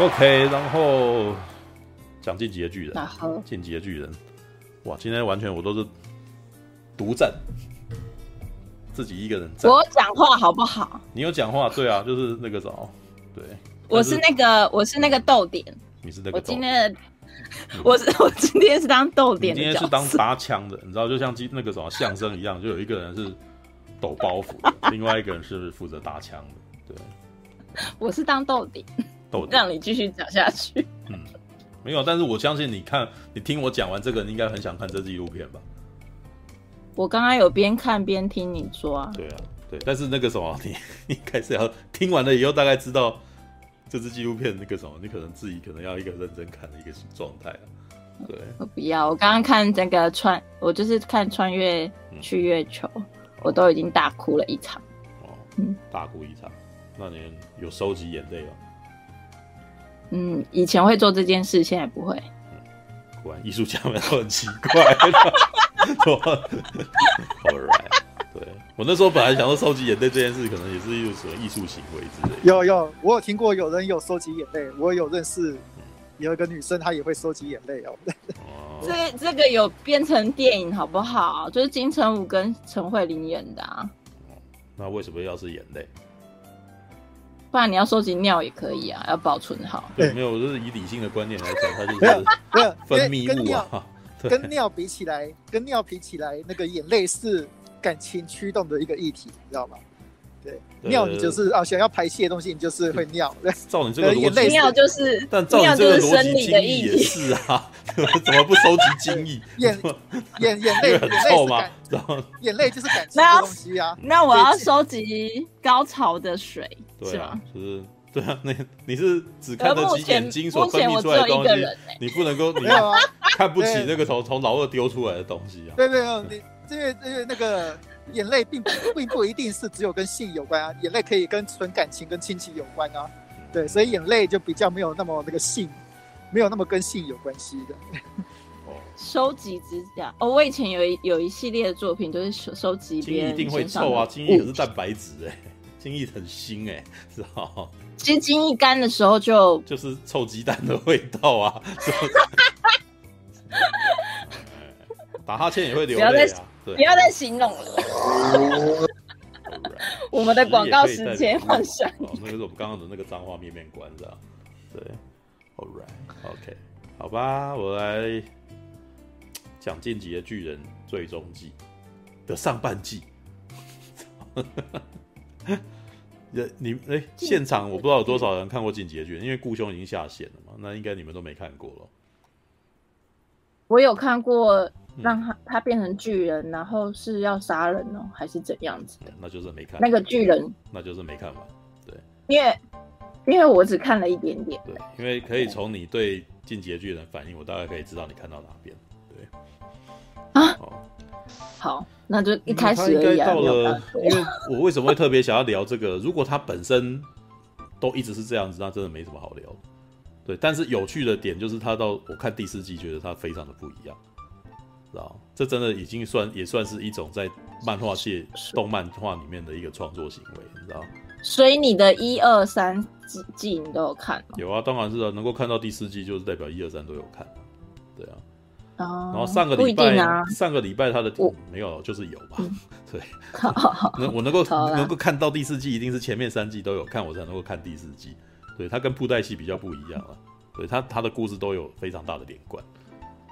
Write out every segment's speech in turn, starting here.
OK，然后讲进击的巨人，然后进击的巨人，哇，今天完全我都是独占，自己一个人。我讲话好不好？你有讲话，对啊，就是那个什么，对，我是那个，我是那个逗点，你是那个，我今天的，我是我今天是当逗点，今天是当搭腔的，你知道，就像那个什么相声一样，就有一个人是抖包袱，另外一个人是负责搭腔的，对，我是当逗点。让你继续讲下去。嗯，没有，但是我相信你看，你听我讲完这个，你应该很想看这纪录片吧？我刚刚有边看边听你说啊。对啊，对，但是那个什么，你 你开始要听完了以后，大概知道这支纪录片那个什么，你可能自己可能要一个认真看的一个状态啊。对，我不要，我刚刚看这个穿，我就是看穿越去月球，嗯、我都已经大哭了一场。哦，嗯，大哭一场，那你有收集眼泪吗？嗯，以前会做这件事，现在不会。嗯，果然艺术家们都很奇怪。Alright，对，我那时候本来想说收集眼泪这件事，可能也是一种什么艺术行为之类的。有有，我有听过有人有收集眼泪，我有认识有一个女生，她也会收集眼泪哦。哦，这这个有变成电影好不好？就是金城武跟陈慧琳演的啊。那为什么要是眼泪？不然你要收集尿也可以啊，要保存好。对，没有，就是以理性的观念来讲，它就是分泌物啊。跟尿比起来，跟尿比起来，那个眼泪是感情驱动的一个议题，你知道吗？对，尿你就是啊，想要排泄的东西，你就是会尿。照你这个逻辑，尿就是，但照你这个逻辑，精液也是啊，怎么不收集精液？眼眼眼泪很臭吗？眼泪就是感情的东西啊。那我要收集高潮的水。对啊，就是对啊，那你是只看得起眼睛所分泌出来的东西，你不能够，你看不起那个从从老二丢出来的东西啊。对对对，你因为因为那个眼泪并不并不一定是只有跟性有关啊，眼泪可以跟纯感情跟亲情有关啊。对，所以眼泪就比较没有那么那个性，没有那么跟性有关系的。哦，收集指甲哦，我以前有一有一系列的作品就是收收集别人。一定会臭啊，精液可是蛋白质哎、欸。精液很腥哎、欸，是吧？其实精液干的时候就就是臭鸡蛋的味道啊！打哈欠也会流泪啊！不要再，对不要再形容了。我们的广告时间换上，那个是我们刚刚的那个脏话面面观，是吧？对，All right，OK，、okay. 好吧，我来讲《进击的巨人》最终季的上半季。你哎、欸，现场我不知道有多少人看过《进击的巨人》，因为顾兄已经下线了嘛，那应该你们都没看过了。我有看过，让他他变成巨人，然后是要杀人哦，还是怎样子的？嗯、那就是没看那个巨人，那就是没看完。对，因为因为我只看了一点点。对，因为可以从你对《进击的巨人》反应，我大概可以知道你看到哪边。对啊，哦、好。那就一开始应该到了，因为我为什么会特别想要聊这个？如果他本身都一直是这样子，那真的没什么好聊。对，但是有趣的点就是他到我看第四季，觉得他非常的不一样，知道？这真的已经算也算是一种在漫画界、动漫画里面的一个创作行为，你知道？所以你的一二三季你都有看吗？有啊，当然是啊，能够看到第四季就是代表一二三都有看，对啊。然后上个礼拜，啊、上个礼拜他的没有，就是有吧？嗯、对，能我能够能够看到第四季，一定是前面三季都有看，我才能够看第四季。对，他跟布袋戏比较不一样啊，对他他的故事都有非常大的连贯。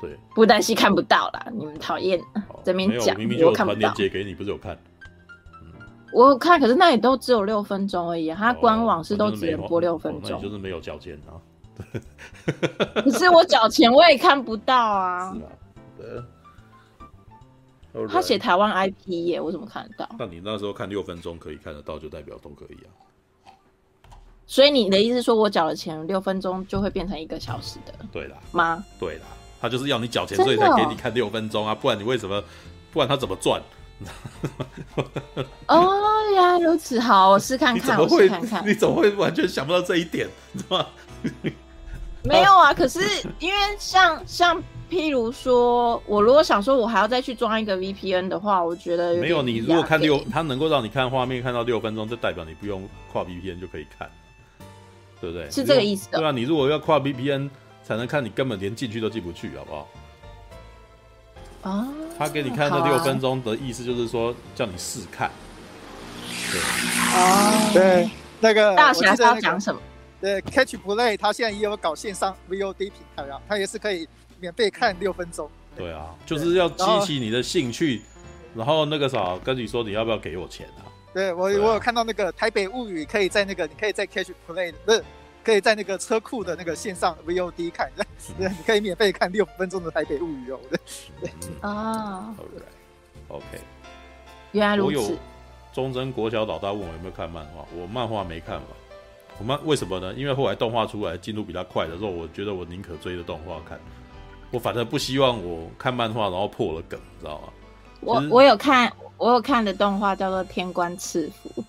对，布袋戏看不到啦，你们讨厌这边讲，明明就有传链接给你，不是有看？嗯、我有看，可是那里都只有六分钟而已，他官网是都只能播六分钟，哦哦，那就是没有交接啊。可是我缴钱我也看不到啊！是啊，对。他写台湾 IP 耶，我怎么看得到？那你那时候看六分钟可以看得到，就代表都可以啊。所以你的意思是说我缴了钱，六分钟就会变成一个小时的？对啦。吗？对啦，他就是要你缴钱，所以才给你看六分钟啊！不然你为什么？不然他怎么赚？哦，原来如此，好，我试看看，我试看看。你怎么会完全想不到这一点？你知道吗？没有啊，可是因为像像譬如说，我如果想说我还要再去装一个 VPN 的话，我觉得没有。你如果看六，它能够让你看画面看到六分钟，就代表你不用跨 VPN 就可以看。对不对？是这个意思的。对啊，你如果要跨 VPN 才能看，你根本连进去都进不去，好不好？啊，他给你看这六分钟的意思就是说叫你试看。对啊，对，那个大侠要讲什么？对，Catch Play，他现在也有搞线上 VOD 平台啊，他也是可以免费看六分钟。对啊，就是要激起你的兴趣，然后那个啥，跟你说你要不要给我钱啊？对我，对啊、我有看到那个台北物语，可以在那个，你可以在 Catch Play，不是，可以在那个车库的那个线上 VOD 看，对，嗯、你可以免费看六分钟的台北物语哦。对，啊，OK，原来如此。我有忠贞国小老大问我有没有看漫画，我漫画没看嘛。我们为什么呢？因为后来动画出来进度比较快的时候，我觉得我宁可追着动画看。我反正不希望我看漫画然后破了梗，你知道吗？我我有看，我有看的动画叫做《天官赐福》，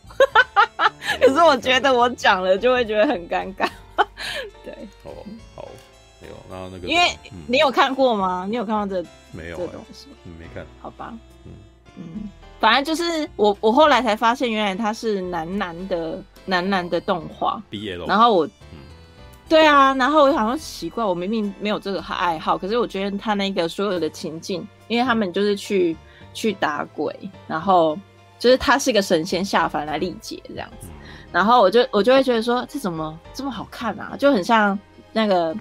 可是我觉得我讲了就会觉得很尴尬。对，哦，好，没有，然后那个，因为你有看过吗？你有看到这没有这东西？你没看？好吧，嗯嗯，反正就是我我后来才发现，原来他是男男的男男的动画，BL，然后我。对啊，然后我好像奇怪，我明明没有这个爱好，可是我觉得他那个所有的情境，因为他们就是去去打鬼，然后就是他是一个神仙下凡来历劫这样子，然后我就我就会觉得说，这怎么这么好看啊？就很像那个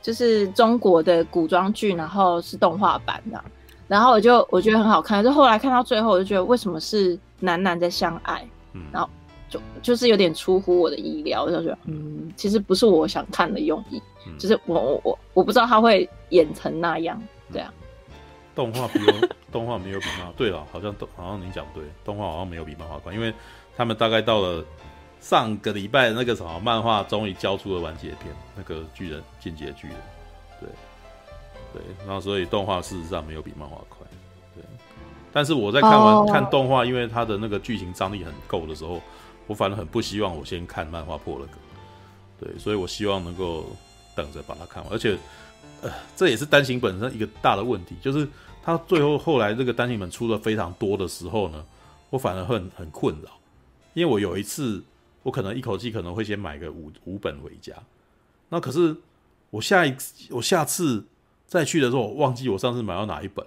就是中国的古装剧，然后是动画版的，然后我就我觉得很好看，就后来看到最后，我就觉得为什么是男男在相爱，然后。就就是有点出乎我的意料，我就觉得，嗯，其实不是我想看的用意，嗯、就是我我我我不知道他会演成那样，对啊。动画比我 动画没有比漫画，对了，好像动好像你讲对，动画好像没有比漫画快，因为他们大概到了上个礼拜那个什么漫画终于交出了完结篇，那个巨人进击的巨人，对对，然后所以动画事实上没有比漫画快，对。但是我在看完、oh. 看动画，因为它的那个剧情张力很够的时候。我反而很不希望我先看漫画破了梗，对，所以我希望能够等着把它看完。而且，呃，这也是单行本身一个大的问题，就是他最后后来这个单行本出了非常多的时候呢，我反而很很困扰，因为我有一次我可能一口气可能会先买个五五本回家，那可是我下一我下次再去的时候，我忘记我上次买到哪一本。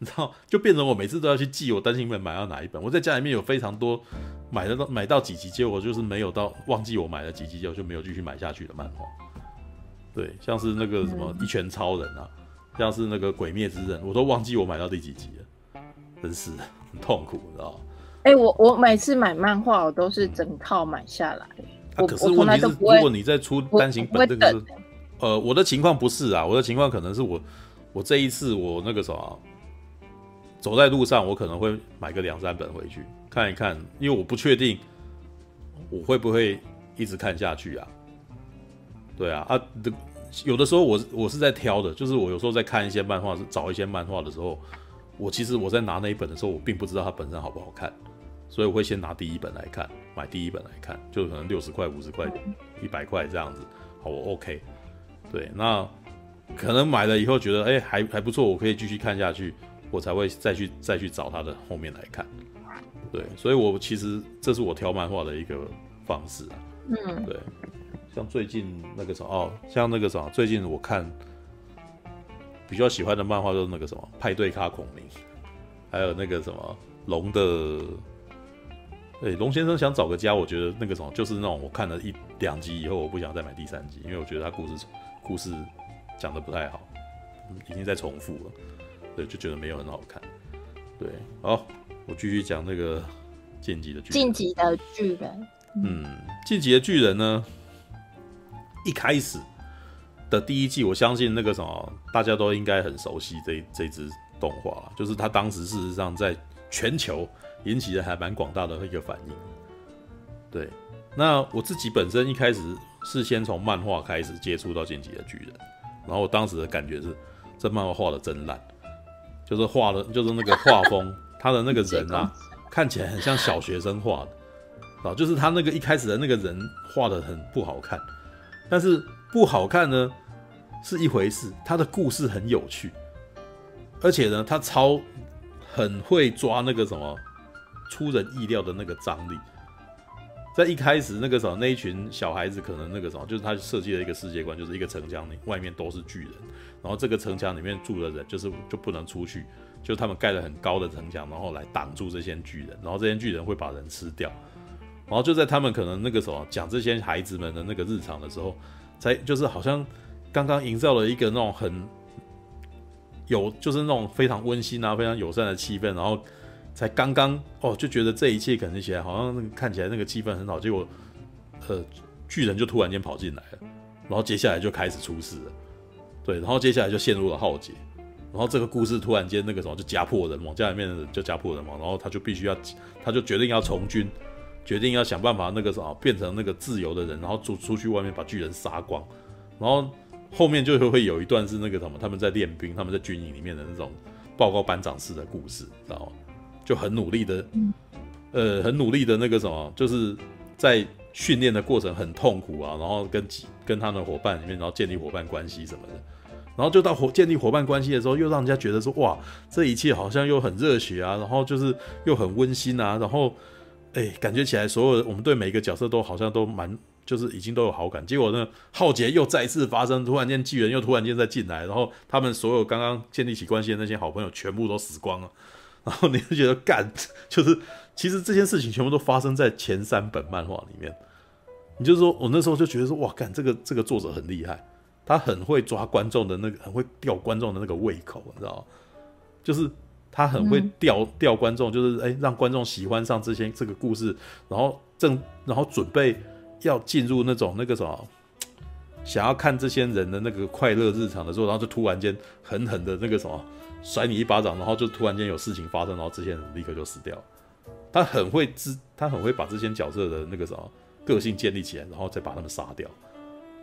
你知道，就变成我每次都要去记我单行本买到哪一本。我在家里面有非常多买得到买到几集，结果就是没有到忘记我买了几集，就就没有继续买下去的漫画。对，像是那个什么一拳超人啊，像是那个鬼灭之刃，我都忘记我买到第几集了，真是很痛苦，你知道吗？哎、欸，我我每次买漫画，我都是整套买下来。啊、可是问题是，如果你在出单行本，这个是呃，我的情况不是啊，我的情况可能是我我这一次我那个什么。走在路上，我可能会买个两三本回去看一看，因为我不确定我会不会一直看下去啊。对啊，啊，有的时候我我是在挑的，就是我有时候在看一些漫画，找一些漫画的时候，我其实我在拿那一本的时候，我并不知道它本身好不好看，所以我会先拿第一本来看，买第一本来看，就可能六十块、五十块、一百块这样子，好，我 OK。对，那可能买了以后觉得，哎，还还不错，我可以继续看下去。我才会再去再去找他的后面来看，对，所以我其实这是我挑漫画的一个方式啊，嗯，对，像最近那个什么哦，像那个什么，最近我看比较喜欢的漫画就是那个什么派对咖孔明，还有那个什么龙的，对，龙先生想找个家，我觉得那个什么就是那种我看了一两集以后，我不想再买第三集，因为我觉得他故事故事讲的不太好，已经在重复了。对，就觉得没有很好看。对，好，我继续讲那个进击的巨人。进击的巨人，嗯，进击的巨人呢，一开始的第一季，我相信那个什么，大家都应该很熟悉这这支动画，就是他当时事实上在全球引起了还蛮广大的一个反应。对，那我自己本身一开始是先从漫画开始接触到进击的巨人，然后我当时的感觉是，这漫画画的真烂。就是画的，就是那个画风，他的那个人啊，看起来很像小学生画的，啊，就是他那个一开始的那个人画的很不好看，但是不好看呢是一回事，他的故事很有趣，而且呢，他超很会抓那个什么出人意料的那个张力，在一开始那个什么那一群小孩子可能那个什么，就是他设计了一个世界观，就是一个城墙里外面都是巨人，然后这个城墙里面住的人就是就不能出去，就他们盖了很高的城墙，然后来挡住这些巨人，然后这些巨人会把人吃掉，然后就在他们可能那个什么讲这些孩子们的那个日常的时候，才就是好像刚刚营造了一个那种很有就是那种非常温馨啊、非常友善的气氛，然后。才刚刚哦，就觉得这一切可能起来好像那个看起来那个气氛很好，结果，呃，巨人就突然间跑进来了，然后接下来就开始出事了，对，然后接下来就陷入了浩劫，然后这个故事突然间那个什么就家破人亡，家里面就家破人亡，然后他就必须要，他就决定要从军，决定要想办法那个什么变成那个自由的人，然后出出去外面把巨人杀光，然后后面就会有一段是那个什么他们在练兵，他们在军营里面的那种报告班长式的故事，知道吗？就很努力的，呃，很努力的那个什么，就是在训练的过程很痛苦啊，然后跟跟他的伙伴里面，然后建立伙伴关系什么的，然后就到伙建立伙伴关系的时候，又让人家觉得说，哇，这一切好像又很热血啊，然后就是又很温馨啊，然后，哎，感觉起来所有我们对每一个角色都好像都蛮，就是已经都有好感，结果呢，浩劫又再一次发生，突然间纪元又突然间再进来，然后他们所有刚刚建立起关系的那些好朋友全部都死光了。然后你就觉得干，就是其实这件事情全部都发生在前三本漫画里面。你就是说我那时候就觉得说，哇，干这个这个作者很厉害，他很会抓观众的那个，很会吊观众的那个胃口，你知道吗？就是他很会吊吊观众，就是哎，让观众喜欢上这些这个故事，然后正然后准备要进入那种那个什么，想要看这些人的那个快乐日常的时候，然后就突然间狠狠的那个什么。甩你一巴掌，然后就突然间有事情发生，然后这些人立刻就死掉。他很会知，他很会把这些角色的那个什么个性建立起来，然后再把他们杀掉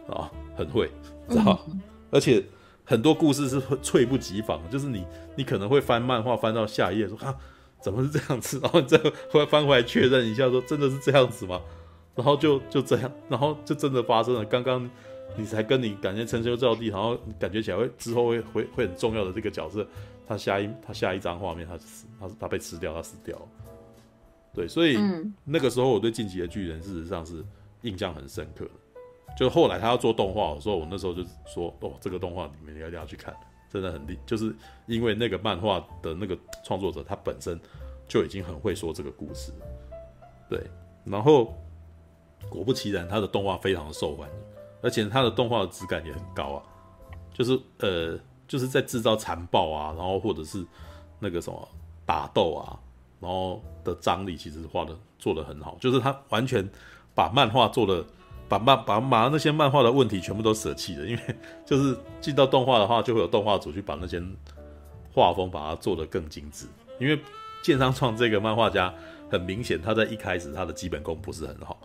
啊，很会，知道？嗯、而且很多故事是猝不及防，就是你你可能会翻漫画翻到下一页说啊，怎么是这样子？然后你再回翻回来确认一下，说真的是这样子吗？然后就就这样，然后就真的发生了。刚刚。你才跟你感觉称兄道弟，然后感觉起来会之后会会会很重要的这个角色，他下一他下一张画面他死，他他被吃掉，他死掉了。对，所以、嗯、那个时候我对进击的巨人事实上是印象很深刻的。就后来他要做动画的时候，我那时候就说哦，这个动画你们一定要去看，真的很厉，就是因为那个漫画的那个创作者他本身就已经很会说这个故事。对，然后果不其然，他的动画非常的受欢迎。而且它的动画的质感也很高啊，就是呃，就是在制造残暴啊，然后或者是那个什么打斗啊，然后的张力其实画的做的很好，就是他完全把漫画做的把漫把把那些漫画的问题全部都舍弃了，因为 就是进到动画的话，就会有动画组去把那些画风把它做得更精致，因为谏山创这个漫画家很明显他在一开始他的基本功不是很好。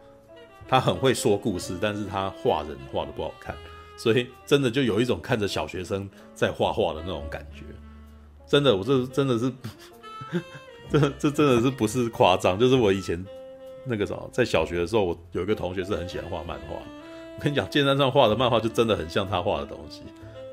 他很会说故事，但是他画人画的不好看，所以真的就有一种看着小学生在画画的那种感觉。真的，我这真的是，这这真的是不是夸张？就是我以前那个什么，在小学的时候，我有一个同学是很喜欢画漫画。我跟你讲，剑山上画的漫画就真的很像他画的东西，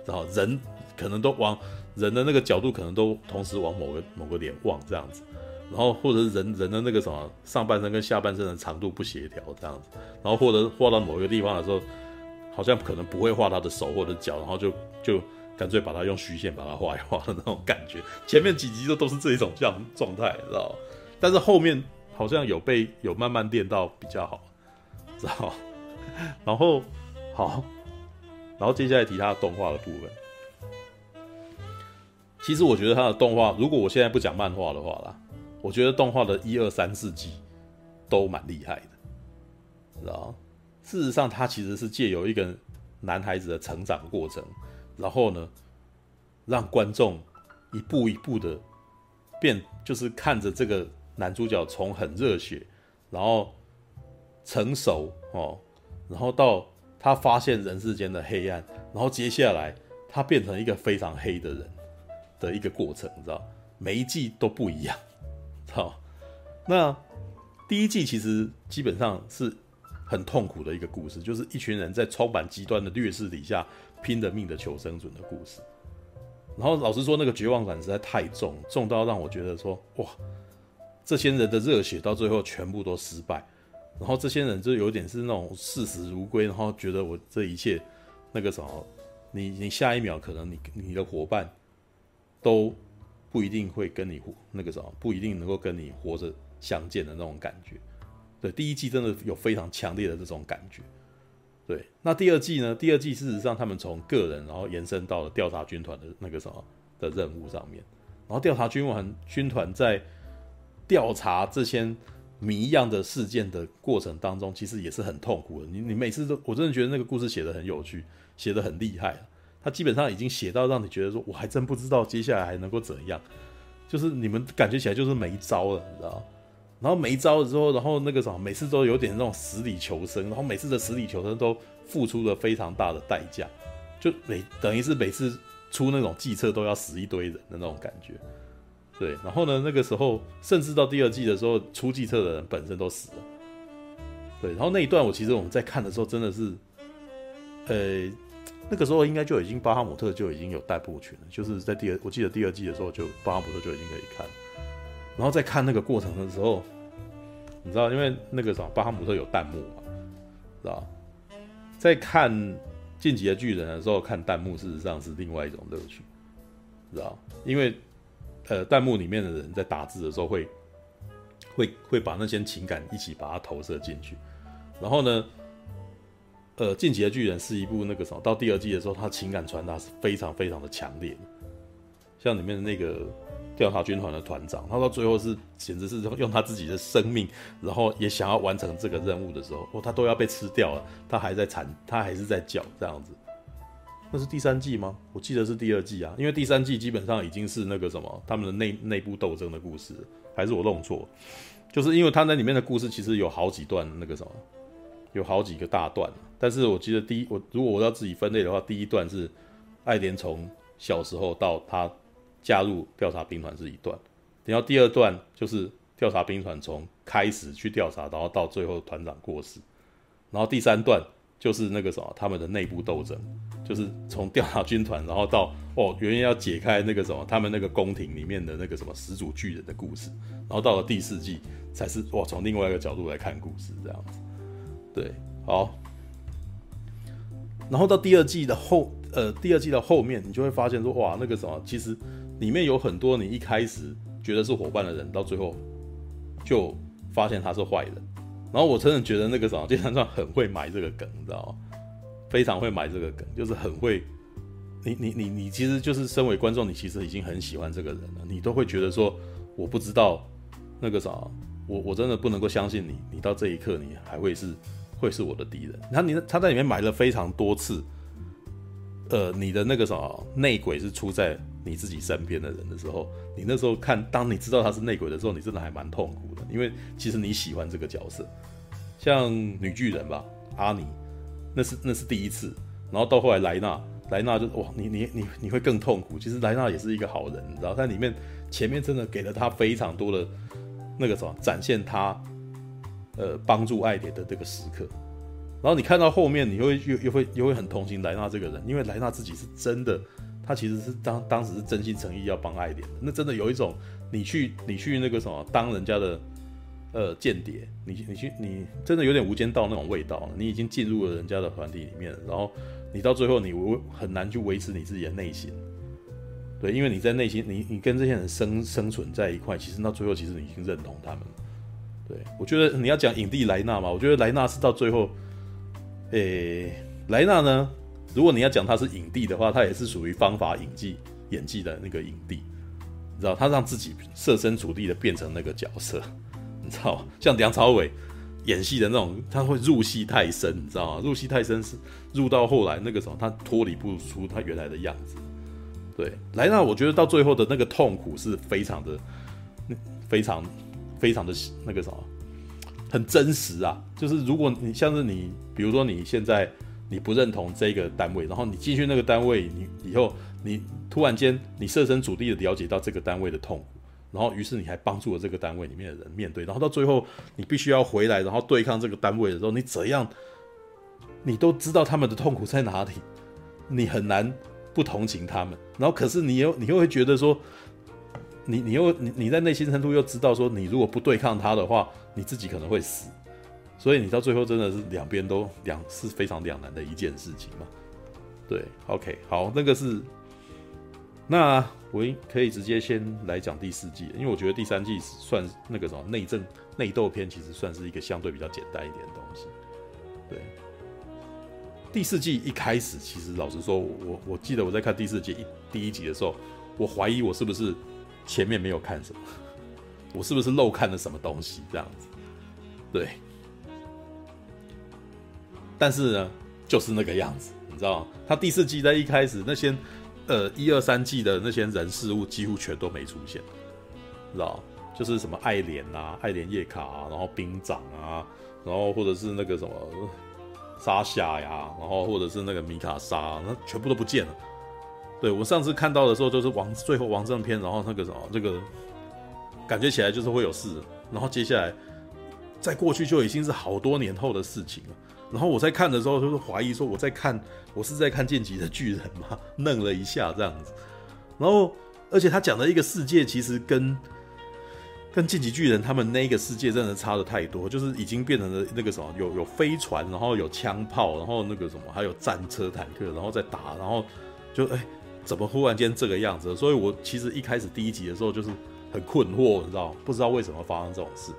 然后人可能都往人的那个角度，可能都同时往某个某个脸望这样子。然后或者人人的那个什么上半身跟下半身的长度不协调这样子，然后或者画到某一个地方的时候，好像可能不会画他的手或者脚，然后就就干脆把它用虚线把它画一画的那种感觉。前面几集都都是这一种这样状态，知道？但是后面好像有被有慢慢练到比较好，知道？然后好，然后接下来提他的动画的部分。其实我觉得他的动画，如果我现在不讲漫画的话啦。我觉得动画的一二三四季都蛮厉害的，知道？事实上，它其实是借由一个男孩子的成长过程，然后呢，让观众一步一步的变，就是看着这个男主角从很热血，然后成熟哦，然后到他发现人世间的黑暗，然后接下来他变成一个非常黑的人的一个过程，你知道？每一季都不一样。好，那第一季其实基本上是很痛苦的一个故事，就是一群人在充满极端的劣势底下拼了命的求生存的故事。然后老实说，那个绝望感实在太重，重到让我觉得说，哇，这些人的热血到最后全部都失败。然后这些人就有点是那种视死如归，然后觉得我这一切那个什么，你你下一秒可能你你的伙伴都不一定会跟你活那个什么，不一定能够跟你活着相见的那种感觉。对，第一季真的有非常强烈的这种感觉。对，那第二季呢？第二季事实上他们从个人然后延伸到了调查军团的那个什么的任务上面，然后调查军团军团在调查这些谜一样的事件的过程当中，其实也是很痛苦的。你你每次都，我真的觉得那个故事写得很有趣，写得很厉害。他基本上已经写到让你觉得说，我还真不知道接下来还能够怎样，就是你们感觉起来就是没招了，你知道？然后没招了之后，然后那个什么，每次都有点那种死里求生，然后每次的死里求生都付出了非常大的代价，就每等于是每次出那种计策都要死一堆人的那种感觉。对，然后呢，那个时候甚至到第二季的时候，出计策的人本身都死了。对，然后那一段我其实我们在看的时候真的是，呃，那个时候应该就已经巴哈姆特就已经有弹幕群了，就是在第二，我记得第二季的时候就巴哈姆特就已经可以看。然后在看那个过程的时候，你知道，因为那个什么巴哈姆特有弹幕嘛，知道？在看《进击的巨人》的时候看弹幕，事实上是另外一种乐趣，知道？因为。呃，弹幕里面的人在打字的时候会，会会把那些情感一起把它投射进去，然后呢，呃，进击的巨人是一部那个什么，到第二季的时候，他情感传达是非常非常的强烈，像里面的那个调查军团的团长，他到最后是简直是用他自己的生命，然后也想要完成这个任务的时候，哦，他都要被吃掉了，他还在惨，他还是在叫这样子。那是第三季吗？我记得是第二季啊，因为第三季基本上已经是那个什么他们的内内部斗争的故事，还是我弄错？就是因为他那里面的故事其实有好几段那个什么，有好几个大段。但是我记得第一，我如果我要自己分类的话，第一段是爱莲从小时候到他加入调查兵团是一段，然后第二段就是调查兵团从开始去调查，然后到最后团长过世，然后第三段就是那个什么他们的内部斗争。就是从调查军团，然后到哦，原来要解开那个什么，他们那个宫廷里面的那个什么始祖巨人的故事，然后到了第四季才是哇，从另外一个角度来看故事这样子。对，好。然后到第二季的后，呃，第二季的后面，你就会发现说哇，那个什么，其实里面有很多你一开始觉得是伙伴的人，到最后就发现他是坏人。然后我真的觉得那个什么，金三创很会埋这个梗，你知道吗？非常会埋这个梗，就是很会。你你你你，其实就是身为观众，你其实已经很喜欢这个人了。你都会觉得说，我不知道那个啥，我我真的不能够相信你，你到这一刻你还会是会是我的敌人。他你他在里面埋了非常多次，呃，你的那个什么内鬼是出在你自己身边的人的时候，你那时候看，当你知道他是内鬼的时候，你真的还蛮痛苦的，因为其实你喜欢这个角色，像女巨人吧，阿尼。那是那是第一次，然后到后来莱纳，莱纳就哇，你你你你会更痛苦。其实莱纳也是一个好人，你知道，在里面前面真的给了他非常多的那个什么，展现他呃帮助艾连的这个时刻。然后你看到后面，你会又又会又会很同情莱纳这个人，因为莱纳自己是真的，他其实是当当时是真心诚意要帮艾连的。那真的有一种你去你去那个什么当人家的。呃，间谍，你你去，你真的有点无间道那种味道。你已经进入了人家的团体里面，然后你到最后你很难去维持你自己的内心。对，因为你在内心，你你跟这些人生生存在一块，其实到最后其实你已经认同他们了。对，我觉得你要讲影帝莱纳嘛，我觉得莱纳是到最后，诶、莱纳呢，如果你要讲他是影帝的话，他也是属于方法演技演技的那个影帝，你知道，他让自己设身处地的变成那个角色。你知道，像梁朝伟演戏的那种，他会入戏太深，你知道吗？入戏太深是入到后来那个时候，他脱离不出他原来的样子。对，莱纳，我觉得到最后的那个痛苦是非常的、非常、非常的那个什么，很真实啊。就是如果你像是你，比如说你现在你不认同这个单位，然后你进去那个单位，你以后你突然间你设身处地的了解到这个单位的痛苦。然后，于是你还帮助了这个单位里面的人面对，然后到最后你必须要回来，然后对抗这个单位的时候，你怎样，你都知道他们的痛苦在哪里，你很难不同情他们。然后，可是你又你又会觉得说，你你又你你在内心深处又知道说，你如果不对抗他的话，你自己可能会死。所以你到最后真的是两边都两是非常两难的一件事情嘛。对，OK，好，那个是，那我可以直接先来讲第四季，因为我觉得第三季算那个什么内政内斗篇，其实算是一个相对比较简单一点的东西。对，第四季一开始，其实老实说，我我记得我在看第四季一第一集的时候，我怀疑我是不是前面没有看什么，我是不是漏看了什么东西这样子，对。但是呢，就是那个样子。你知道吗？他第四季在一开始那些，呃，一二三季的那些人事物几乎全都没出现，知道就是什么爱莲啊、爱莲叶卡啊，然后兵长啊，然后或者是那个什么沙夏呀，然后或者是那个米卡莎，那全部都不见了。对，我上次看到的时候，就是王最后王正篇，然后那个什么这个感觉起来就是会有事，然后接下来在过去就已经是好多年后的事情了。然后我在看的时候，就是怀疑说我在看，我是在看《进击的巨人》吗？愣了一下这样子。然后，而且他讲的一个世界，其实跟跟《进击巨人》他们那个世界真的差的太多，就是已经变成了那个什么，有有飞船，然后有枪炮，然后那个什么，还有战车、坦克，然后再打，然后就哎，怎么忽然间这个样子？所以我其实一开始第一集的时候就是很困惑，你知道，不知道为什么发生这种事。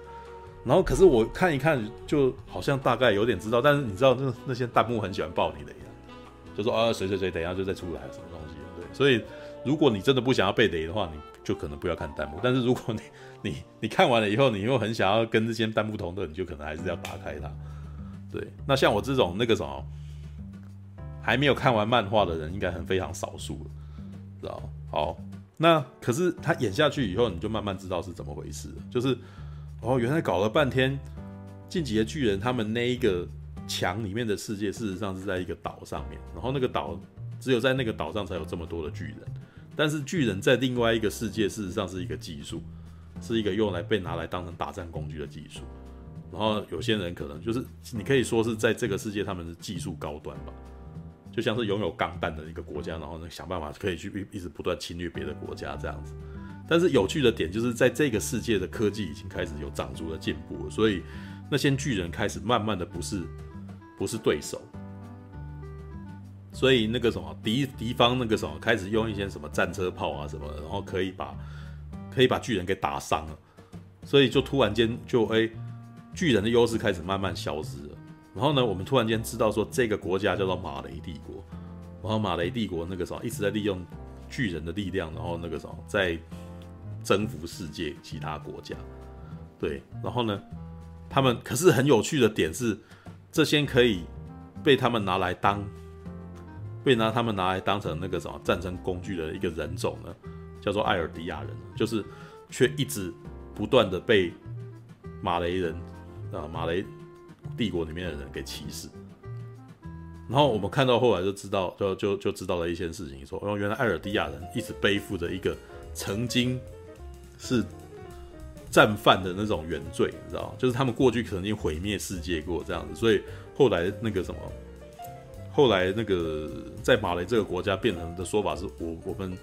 然后，可是我看一看，就好像大概有点知道。但是你知道，那那些弹幕很喜欢爆你雷啊，就说啊，谁谁谁，等一下就再出来什么东西，对。所以，如果你真的不想要被雷的话，你就可能不要看弹幕。但是，如果你你你看完了以后，你又很想要跟这些弹幕同的，你就可能还是要打开它。对。那像我这种那个什么还没有看完漫画的人，应该很非常少数了，知道？好，那可是他演下去以后，你就慢慢知道是怎么回事，就是。哦，原来搞了半天，进击的巨人他们那一个墙里面的世界，事实上是在一个岛上面。然后那个岛只有在那个岛上才有这么多的巨人，但是巨人在另外一个世界，事实上是一个技术，是一个用来被拿来当成打战工具的技术。然后有些人可能就是你可以说是在这个世界他们是技术高端吧，就像是拥有钢弹的一个国家，然后呢想办法可以去一一直不断侵略别的国家这样子。但是有趣的点就是，在这个世界的科技已经开始有长足的进步，所以那些巨人开始慢慢的不是不是对手，所以那个什么敌敌方那个什么开始用一些什么战车炮啊什么的，然后可以把可以把巨人给打伤了，所以就突然间就哎、巨人的优势开始慢慢消失了。然后呢，我们突然间知道说这个国家叫做马雷帝国，然后马雷帝国那个时候一直在利用巨人的力量，然后那个时候在。征服世界其他国家，对，然后呢，他们可是很有趣的点是，这些可以被他们拿来当，被拿他们拿来当成那个什么战争工具的一个人种呢，叫做艾尔迪亚人，就是却一直不断的被马雷人啊马雷帝国里面的人给歧视。然后我们看到后来就知道，就就就知道了一些事情，说哦，原来艾尔迪亚人一直背负着一个曾经。是战犯的那种原罪，你知道？就是他们过去曾经毁灭世界过这样子，所以后来那个什么，后来那个在马雷这个国家变成的说法是我我们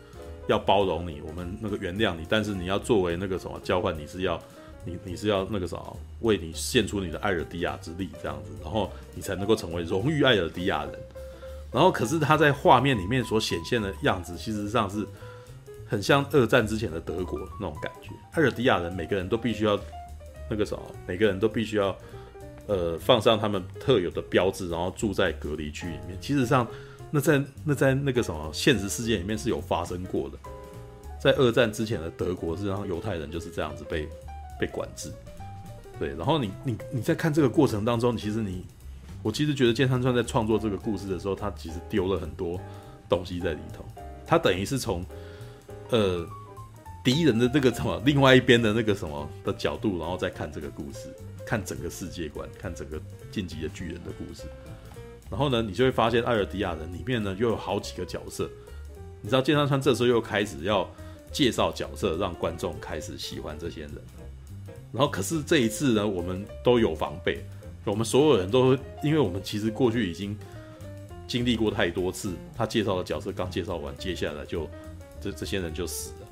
要包容你，我们那个原谅你，但是你要作为那个什么交换，你是要你你是要那个什么为你献出你的艾尔迪亚之力这样子，然后你才能够成为荣誉艾尔迪亚人。然后可是他在画面里面所显现的样子，其实上是。很像二战之前的德国那种感觉，艾尔迪亚人每个人都必须要那个什么，每个人都必须要呃放上他们特有的标志，然后住在隔离区里面。其实上，那在那在那个什么现实世界里面是有发生过的，在二战之前的德国，实际上犹太人就是这样子被被管制。对，然后你你你在看这个过程当中，其实你我其实觉得剑山川在创作这个故事的时候，他其实丢了很多东西在里头，他等于是从。呃，敌人的这个什么，另外一边的那个什么的角度，然后再看这个故事，看整个世界观，看整个晋级的巨人的故事。然后呢，你就会发现艾尔迪亚人里面呢，又有好几个角色。你知道，剑山川这时候又开始要介绍角色，让观众开始喜欢这些人。然后，可是这一次呢，我们都有防备，我们所有人都因为我们其实过去已经经历过太多次，他介绍的角色刚介绍完，接下来就。这这些人就死了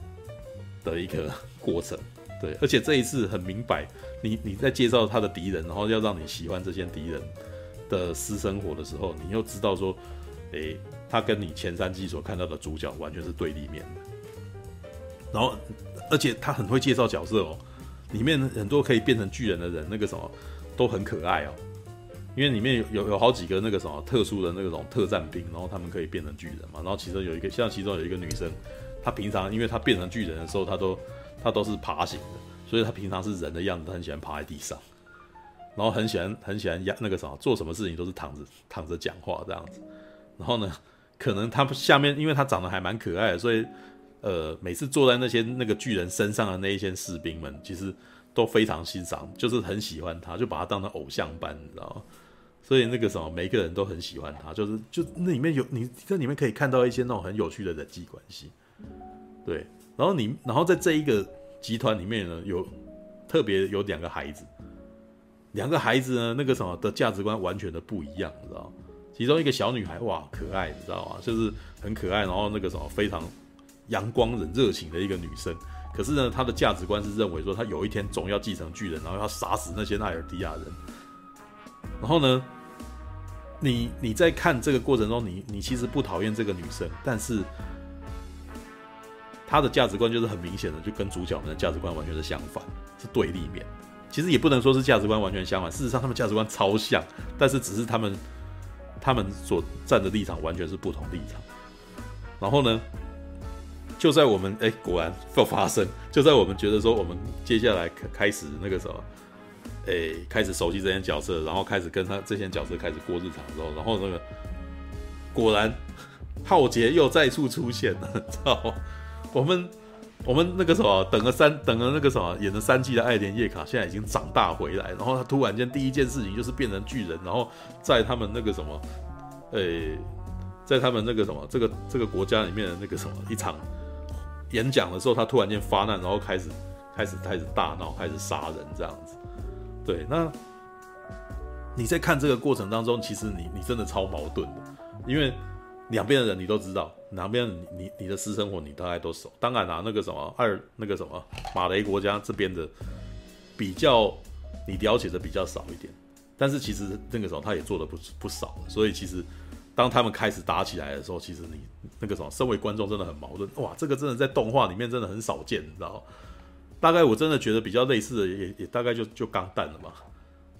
的一个过程，对，而且这一次很明白，你你在介绍他的敌人，然后要让你喜欢这些敌人的私生活的时候，你又知道说，诶，他跟你前三季所看到的主角完全是对立面的。然后，而且他很会介绍角色哦，里面很多可以变成巨人的人，那个什么都很可爱哦。因为里面有有有好几个那个什么特殊的那种特战兵，然后他们可以变成巨人嘛。然后其中有一个，像其中有一个女生，她平常因为她变成巨人的时候，她都她都是爬行的，所以她平常是人的样子，她很喜欢趴在地上，然后很喜欢很喜欢压那个什么，做什么事情都是躺着躺着讲话这样子。然后呢，可能她下面因为她长得还蛮可爱的，所以呃每次坐在那些那个巨人身上的那一些士兵们，其实都非常欣赏，就是很喜欢他，就把他当成偶像般，你知道吗？所以那个什么，每个人都很喜欢他，就是就那里面有你在里面可以看到一些那种很有趣的人际关系，对。然后你然后在这一个集团里面呢，有特别有两个孩子，两个孩子呢，那个什么的价值观完全的不一样，你知道？其中一个小女孩哇，可爱，你知道吗？就是很可爱，然后那个什么非常阳光很热情的一个女生。可是呢，她的价值观是认为说，她有一天总要继承巨人，然后要杀死那些艾尔迪亚人。然后呢，你你在看这个过程中，你你其实不讨厌这个女生，但是她的价值观就是很明显的，就跟主角们的价值观完全是相反，是对立面。其实也不能说是价值观完全相反，事实上他们价值观超像，但是只是他们他们所站的立场完全是不同立场。然后呢，就在我们哎，果然要发生，就在我们觉得说我们接下来开始那个什么。诶、欸，开始熟悉这些角色，然后开始跟他这些角色开始过日常的时候，然后那个果然浩劫又再次出现了，知道吗？我们我们那个什么等了三等了那个什么演了三季的爱莲叶卡，现在已经长大回来，然后他突然间第一件事情就是变成巨人，然后在他们那个什么，诶、欸，在他们那个什么这个这个国家里面的那个什么一场演讲的时候，他突然间发难，然后开始开始开始大闹，开始杀人这样子。对，那你在看这个过程当中，其实你你真的超矛盾的，因为两边的人你都知道，两边你你你的私生活你大概都熟。当然啦、那个什么二那个什么马雷国家这边的比较你了解的比较少一点，但是其实那个时候他也做的不不少，所以其实当他们开始打起来的时候，其实你那个什么身为观众真的很矛盾。哇，这个真的在动画里面真的很少见，你知道？大概我真的觉得比较类似的也，也大概就就钢弹了嘛，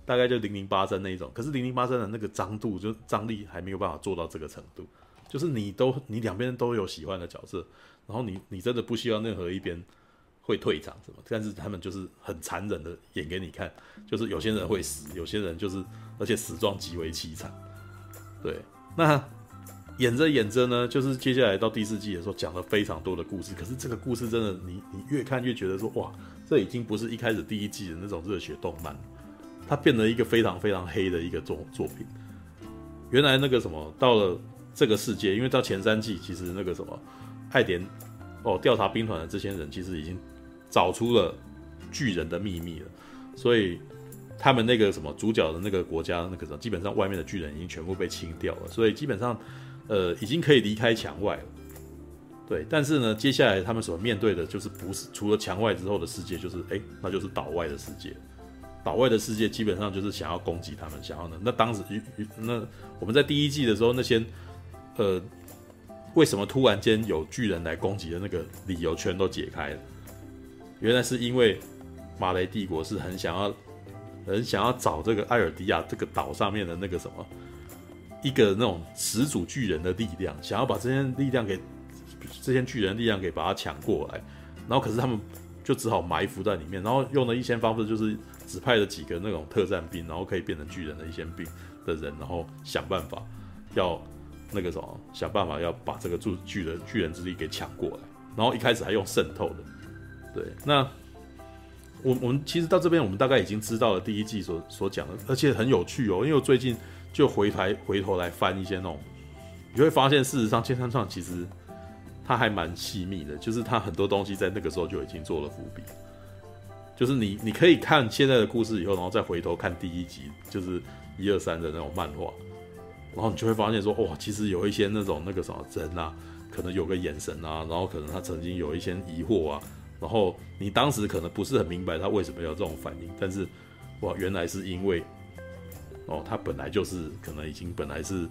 大概就零零八三那一种。可是零零八三的那个张度，就张力还没有办法做到这个程度。就是你都你两边都有喜欢的角色，然后你你真的不希望任何一边会退场什么，但是他们就是很残忍的演给你看，就是有些人会死，有些人就是而且死状极为凄惨。对，那。演着演着呢，就是接下来到第四季的时候，讲了非常多的故事。可是这个故事真的，你你越看越觉得说，哇，这已经不是一开始第一季的那种热血动漫，它变得一个非常非常黑的一个作作品。原来那个什么，到了这个世界，因为到前三季，其实那个什么，爱点哦，调查兵团的这些人其实已经找出了巨人的秘密了，所以他们那个什么主角的那个国家，那个什么，基本上外面的巨人已经全部被清掉了，所以基本上。呃，已经可以离开墙外了，对。但是呢，接下来他们所面对的就是不是除了墙外之后的世界，就是哎，那就是岛外的世界。岛外的世界基本上就是想要攻击他们，想要呢。那当时，那我们在第一季的时候，那些呃，为什么突然间有巨人来攻击的那个理由全都解开了。原来是因为马雷帝国是很想要，很想要找这个艾尔迪亚这个岛上面的那个什么。一个那种始祖巨人的力量，想要把这些力量给这些巨人力量给把它抢过来，然后可是他们就只好埋伏在里面，然后用了一些方式，就是指派了几个那种特战兵，然后可以变成巨人的一些兵的人，然后想办法要那个什么，想办法要把这个巨巨人巨人之力给抢过来，然后一开始还用渗透的，对，那我我们其实到这边，我们大概已经知道了第一季所所讲的，而且很有趣哦，因为我最近。就回台回头来翻一些那种，你会发现事实上《千山创》其实它还蛮细密的，就是它很多东西在那个时候就已经做了伏笔。就是你你可以看现在的故事以后，然后再回头看第一集，就是一二三的那种漫画，然后你就会发现说，哇，其实有一些那种那个什么人啊，可能有个眼神啊，然后可能他曾经有一些疑惑啊，然后你当时可能不是很明白他为什么要这种反应，但是哇，原来是因为哦，他本来就是可能已经本来是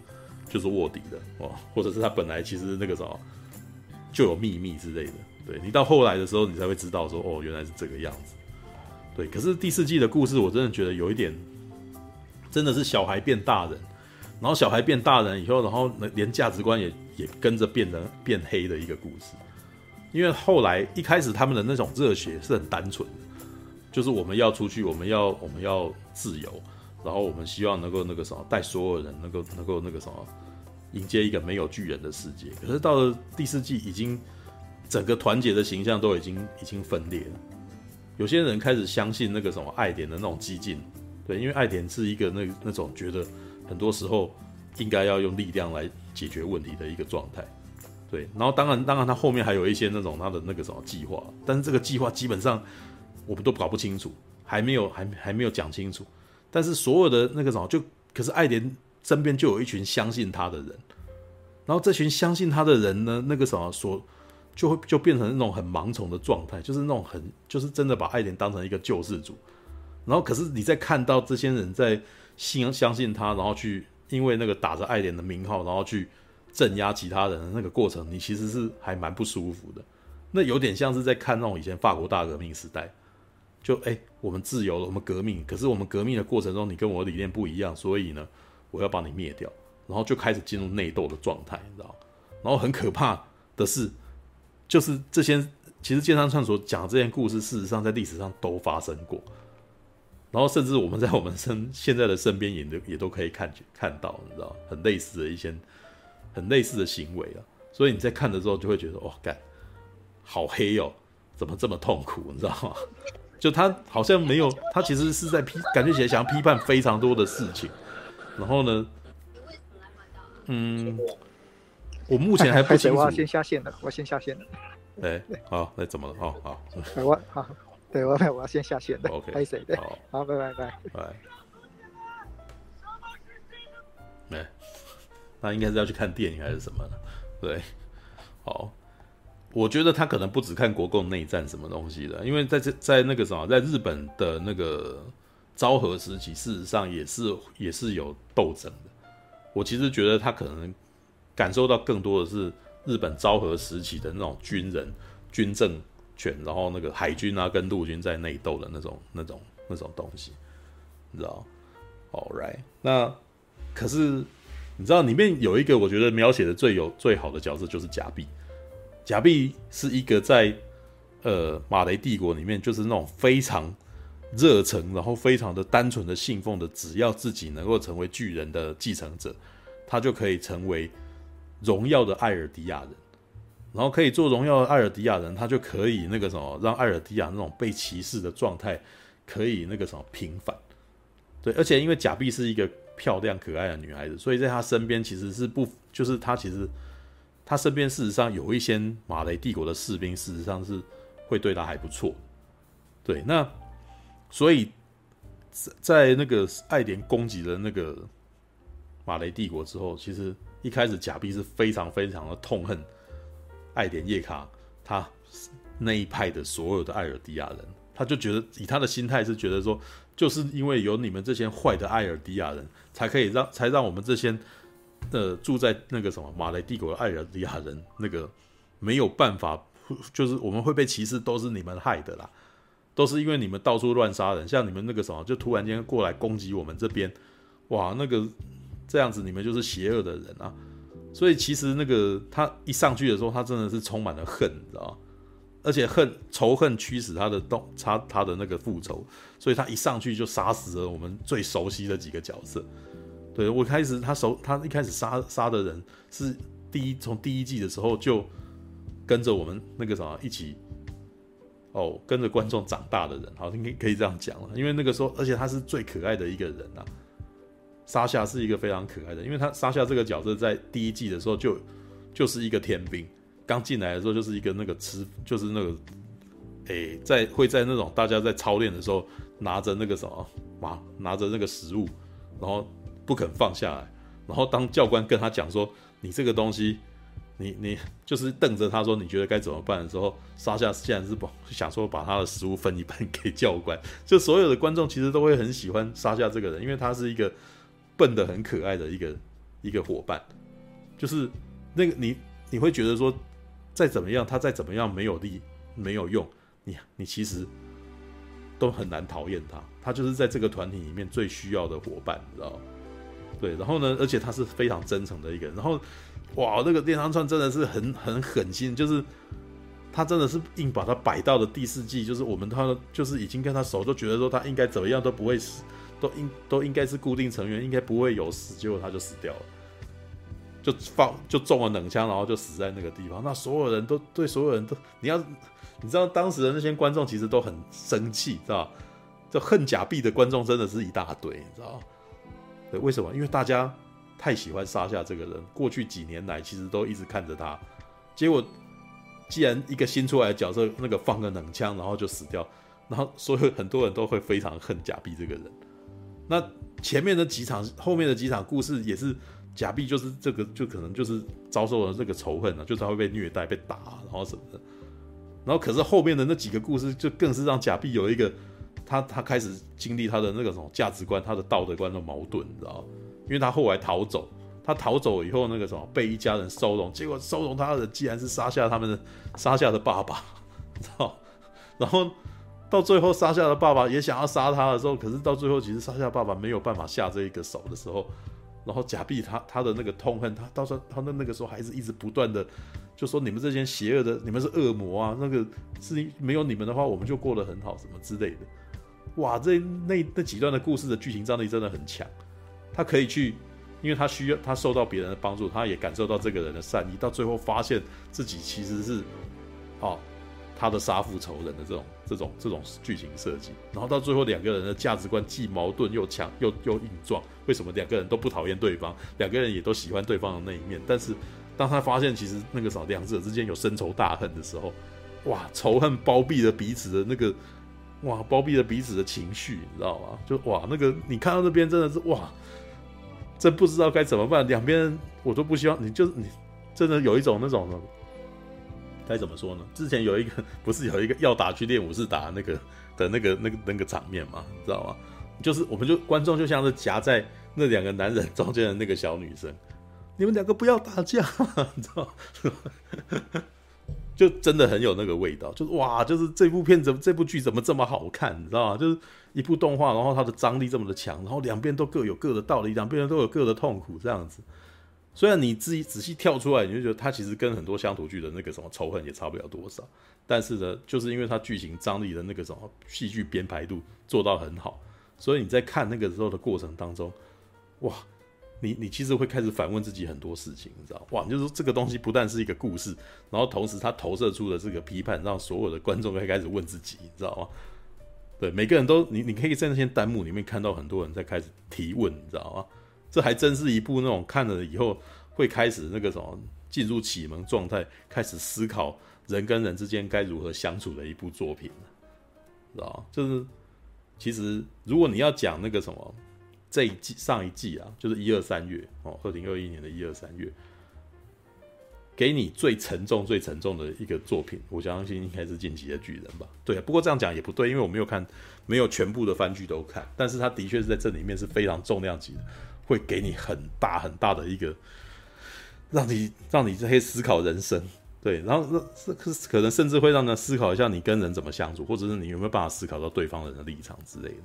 就是卧底的哦，或者是他本来其实那个什么就有秘密之类的。对，你到后来的时候，你才会知道说哦，原来是这个样子。对，可是第四季的故事，我真的觉得有一点，真的是小孩变大人，然后小孩变大人以后，然后连价值观也也跟着变得变黑的一个故事。因为后来一开始他们的那种热血是很单纯的，就是我们要出去，我们要我们要自由，然后我们希望能够那个什么带所有人能够能够那个什么迎接一个没有巨人的世界。可是到了第四季，已经整个团结的形象都已经已经分裂了。有些人开始相信那个什么爱点的那种激进，对，因为爱点是一个那那种觉得很多时候应该要用力量来解决问题的一个状态，对。然后当然当然他后面还有一些那种他的那个什么计划，但是这个计划基本上我们都搞不清楚，还没有还还没有讲清楚。但是所有的那个什么就可是爱莲身边就有一群相信他的人，然后这群相信他的人呢，那个什么说。就会就变成那种很盲从的状态，就是那种很就是真的把爱莲当成一个救世主，然后可是你在看到这些人在信相信他，然后去因为那个打着爱莲的名号，然后去镇压其他人的那个过程，你其实是还蛮不舒服的。那有点像是在看那种以前法国大革命时代，就哎我们自由了，我们革命，可是我们革命的过程中你跟我的理念不一样，所以呢我要把你灭掉，然后就开始进入内斗的状态，你知道？然后很可怕的是。就是这些，其实剑山串所讲这些故事，事实上在历史上都发生过，然后甚至我们在我们身现在的身边也都也都可以看看到，你知道，很类似的一些很类似的行为啊。所以你在看的时候就会觉得，哦，干，好黑哦，怎么这么痛苦，你知道吗？就他好像没有，他其实是在批，感觉起来想要批判非常多的事情。然后呢，嗯。我目前还不清楚。我要先下线了，我先下线了。哎、欸，好，那怎么了？好好。我 好，对我我要先下线了。OK，开谁？对，好，好，拜拜拜拜。没、欸，那应该是要去看电影还是什么呢？对，好，我觉得他可能不只看国共内战什么东西的，因为在这在那个什么，在日本的那个昭和时期，事实上也是也是有斗争的。我其实觉得他可能。感受到更多的是日本昭和时期的那种军人、军政权，然后那个海军啊跟陆军在内斗的那种、那种、那种东西，你知道？All right，那可是你知道里面有一个我觉得描写的最有最好的角色就是贾碧。贾碧是一个在呃马雷帝国里面就是那种非常热诚，然后非常的单纯的信奉的，只要自己能够成为巨人的继承者，他就可以成为。荣耀的艾尔迪亚人，然后可以做荣耀的艾尔迪亚人，他就可以那个什么，让艾尔迪亚那种被歧视的状态可以那个什么平反。对，而且因为贾碧是一个漂亮可爱的女孩子，所以在她身边其实是不，就是她其实她身边事实上有一些马雷帝国的士兵，事实上是会对她还不错。对，那所以在在那个爱莲攻击了那个马雷帝国之后，其实。一开始，贾碧是非常非常的痛恨爱莲叶卡他那一派的所有的艾尔迪亚人，他就觉得以他的心态是觉得说，就是因为有你们这些坏的艾尔迪亚人，才可以让才让我们这些呃住在那个什么马雷帝国的艾尔迪亚人那个没有办法，就是我们会被歧视，都是你们害的啦，都是因为你们到处乱杀人，像你们那个什么就突然间过来攻击我们这边，哇，那个。这样子，你们就是邪恶的人啊！所以其实那个他一上去的时候，他真的是充满了恨，你知道吗？而且恨仇恨驱使他的动，他他的那个复仇，所以他一上去就杀死了我们最熟悉的几个角色。对，我开始他熟，他一开始杀杀的人是第一，从第一季的时候就跟着我们那个什么一起哦，跟着观众长大的人，好，应该可以这样讲了。因为那个时候，而且他是最可爱的一个人啊。沙夏是一个非常可爱的，因为他沙夏这个角色在第一季的时候就就是一个天兵，刚进来的时候就是一个那个吃，就是那个，诶、在会在那种大家在操练的时候拿着那个什么，拿拿着那个食物，然后不肯放下来，然后当教官跟他讲说，你这个东西你你就是瞪着他说你觉得该怎么办的时候，沙夏竟然是把想说把他的食物分一半给教官。就所有的观众其实都会很喜欢沙夏这个人，因为他是一个笨的很可爱的一个一个伙伴。就是那个你你会觉得说，再怎么样他再怎么样没有力没有用，你你其实都很难讨厌他。他就是在这个团体里面最需要的伙伴，你知道？对，然后呢，而且他是非常真诚的一个人，然后。哇，那个电商串真的是很很狠心，就是他真的是硬把他摆到了第四季，就是我们他就是已经跟他熟，都觉得说他应该怎么样都不会死，都应都应该是固定成员，应该不会有死，结果他就死掉了，就放就中了冷枪，然后就死在那个地方。那所有人都对所有人都，你要你知道当时的那些观众其实都很生气，知道就恨假币的观众真的是一大堆，你知道对，为什么？因为大家。太喜欢沙夏这个人，过去几年来其实都一直看着他，结果既然一个新出来的角色那个放个冷枪，然后就死掉，然后所有很多人都会非常恨假币这个人。那前面的几场，后面的几场故事也是假币，就是这个就可能就是遭受了这个仇恨了，就是他会被虐待、被打，然后什么的。然后可是后面的那几个故事，就更是让假币有一个他他开始经历他的那个什么价值观、他的道德观的矛盾，你知道？因为他后来逃走，他逃走以后，那个什么被一家人收容，结果收容他的人竟然是沙夏他们的沙夏的爸爸，知道？然后到最后沙夏的爸爸也想要杀他的时候，可是到最后其实沙夏爸爸没有办法下这一个手的时候，然后假币他他的那个痛恨，他到时候他的那个时候还是一直不断的就说，你们这些邪恶的，你们是恶魔啊，那个是没有你们的话，我们就过得很好什么之类的。哇，这那那几段的故事的剧情张力真的很强。他可以去，因为他需要，他受到别人的帮助，他也感受到这个人的善意，到最后发现自己其实是，哦，他的杀父仇人的这种这种这种剧情设计，然后到最后两个人的价值观既矛盾又强又又硬撞，为什么两个人都不讨厌对方，两个人也都喜欢对方的那一面，但是当他发现其实那个啥两者之间有深仇大恨的时候，哇，仇恨包庇了彼此的那个，哇，包庇了彼此的情绪，你知道吗？就哇，那个你看到那边真的是哇。真不知道该怎么办，两边我都不希望你，就是你，真的有一种那种，该怎么说呢？之前有一个不是有一个要打去练武士打那个的那个那个那个场面嘛，你知道吗？就是我们就观众就像是夹在那两个男人中间的那个小女生，你们两个不要打架，你知道吗？就真的很有那个味道，就是哇，就是这部片怎么这部剧怎么这么好看，你知道吗？就是一部动画，然后它的张力这么的强，然后两边都各有各的道理，两边都有各的痛苦，这样子。虽然你自己仔细跳出来，你就觉得它其实跟很多乡土剧的那个什么仇恨也差不了多少，但是呢，就是因为它剧情张力的那个什么戏剧编排度做到很好，所以你在看那个时候的过程当中，哇。你你其实会开始反问自己很多事情，你知道哇？就是说这个东西不但是一个故事，然后同时它投射出的这个批判，让所有的观众会开始问自己，你知道吗？对，每个人都你你可以在那些弹幕里面看到很多人在开始提问，你知道吗？这还真是一部那种看了以后会开始那个什么进入启蒙状态，开始思考人跟人之间该如何相处的一部作品，知道？就是其实如果你要讲那个什么。这一季上一季啊，就是一二三月哦，二零二一年的一二三月，给你最沉重、最沉重的一个作品，我相信应该是《进击的巨人》吧？对，不过这样讲也不对，因为我没有看，没有全部的番剧都看，但是它的确是在这里面是非常重量级的，会给你很大很大的一个，让你让你这些思考人生，对，然后那可可能甚至会让人思考一下你跟人怎么相处，或者是你有没有办法思考到对方人的立场之类的，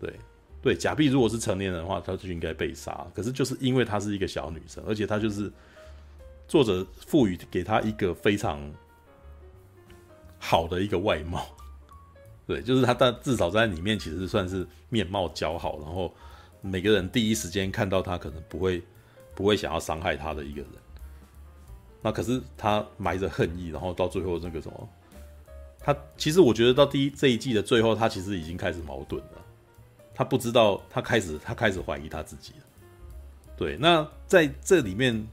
对。对，假币如果是成年人的话，他就应该被杀。可是就是因为她是一个小女生，而且她就是作者赋予给她一个非常好的一个外貌。对，就是她，但至少在里面其实算是面貌姣好，然后每个人第一时间看到他，可能不会不会想要伤害他的一个人。那可是他埋着恨意，然后到最后那个什么，他其实我觉得到第一这一季的最后，他其实已经开始矛盾了。他不知道，他开始，他开始怀疑他自己了。对，那在这里面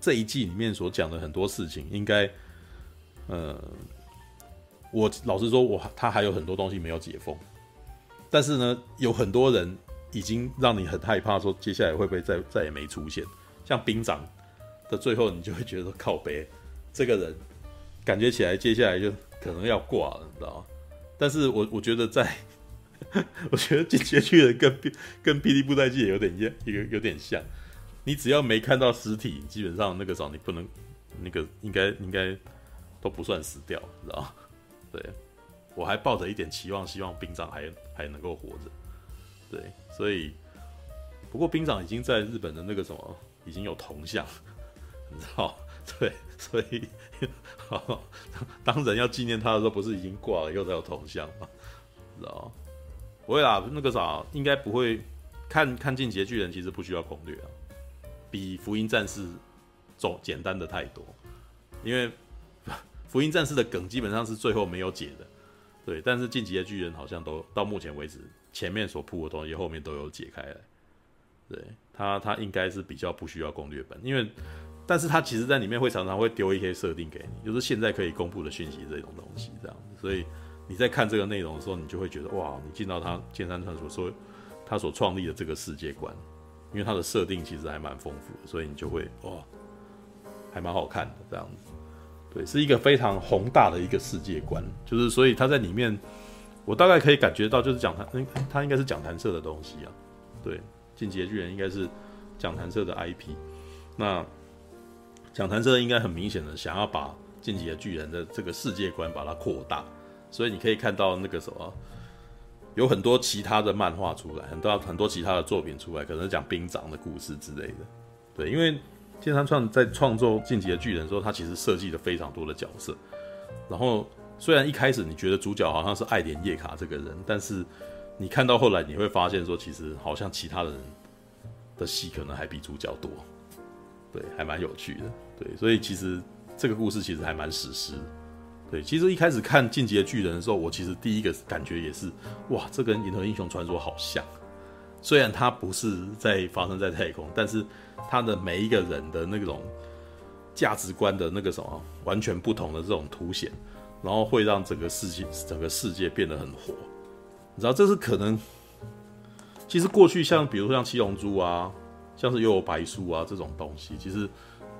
这一季里面所讲的很多事情，应该，呃，我老实说，我他还有很多东西没有解封。但是呢，有很多人已经让你很害怕，说接下来会不会再再也没出现？像兵长，的最后，你就会觉得靠北，这个人感觉起来接下来就可能要挂了，你知道吗？但是我我觉得在，我觉得进击的人跟跟霹雳布袋戏有点一一个有点像，你只要没看到实体，基本上那个时候你不能那个应该应该都不算死掉，你知道吗？对，我还抱着一点期望，希望兵长还还能够活着。对，所以不过兵长已经在日本的那个什么已经有铜像，你知道？对，所以好，当人要纪念他的时候，不是已经挂了，又在有铜像吗？知道？不会啦，那个啥，应该不会。看看进击的巨人其实不需要攻略啊，比福音战士总简单的太多。因为福音战士的梗基本上是最后没有解的，对。但是进击的巨人好像都到目前为止，前面所铺的东西后面都有解开来。对，他他应该是比较不需要攻略本，因为。但是他其实，在里面会常常会丢一些设定给你，就是现在可以公布的讯息这种东西，这样子。所以你在看这个内容的时候，你就会觉得哇，你进到他剑山传说所他所创立的这个世界观，因为他的设定其实还蛮丰富的，所以你就会哇，还蛮好看的这样子。对，是一个非常宏大的一个世界观，就是所以他在里面，我大概可以感觉到，就是讲谈，他应该是讲坛社的东西啊。对，进击的巨人应该是讲坛社的 IP，那。讲坛社应该很明显的想要把《进击的巨人》的这个世界观把它扩大，所以你可以看到那个什么，有很多其他的漫画出来，很多很多其他的作品出来，可能讲兵长的故事之类的。对，因为谏山创在创作《进击的巨人》的时候，他其实设计了非常多的角色。然后虽然一开始你觉得主角好像是爱莲叶卡这个人，但是你看到后来你会发现说，其实好像其他的人的戏可能还比主角多。对，还蛮有趣的。对，所以其实这个故事其实还蛮史诗。对，其实一开始看《进击的巨人》的时候，我其实第一个感觉也是，哇，这跟《银河英雄传说》好像。虽然它不是在发生在太空，但是它的每一个人的那种价值观的那个什么完全不同的这种凸显，然后会让整个世界整个世界变得很活。你知道，这是可能。其实过去像比如说像七龙珠啊。像是幽游白书啊这种东西，其实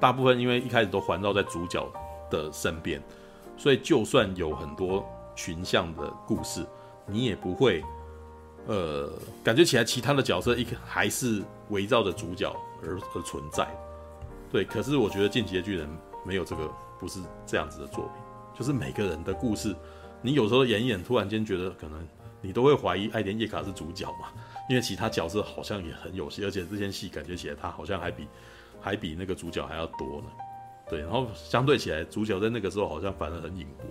大部分因为一开始都环绕在主角的身边，所以就算有很多群像的故事，你也不会呃感觉起来其他的角色一个还是围绕着主角而而存在。对，可是我觉得《进击的巨人》没有这个，不是这样子的作品，就是每个人的故事，你有时候演一演，突然间觉得可能你都会怀疑艾莲叶卡是主角嘛。因为其他角色好像也很有戏，而且这些戏感觉起来他好像还比还比那个主角还要多呢。对，然后相对起来，主角在那个时候好像反而很隐薄。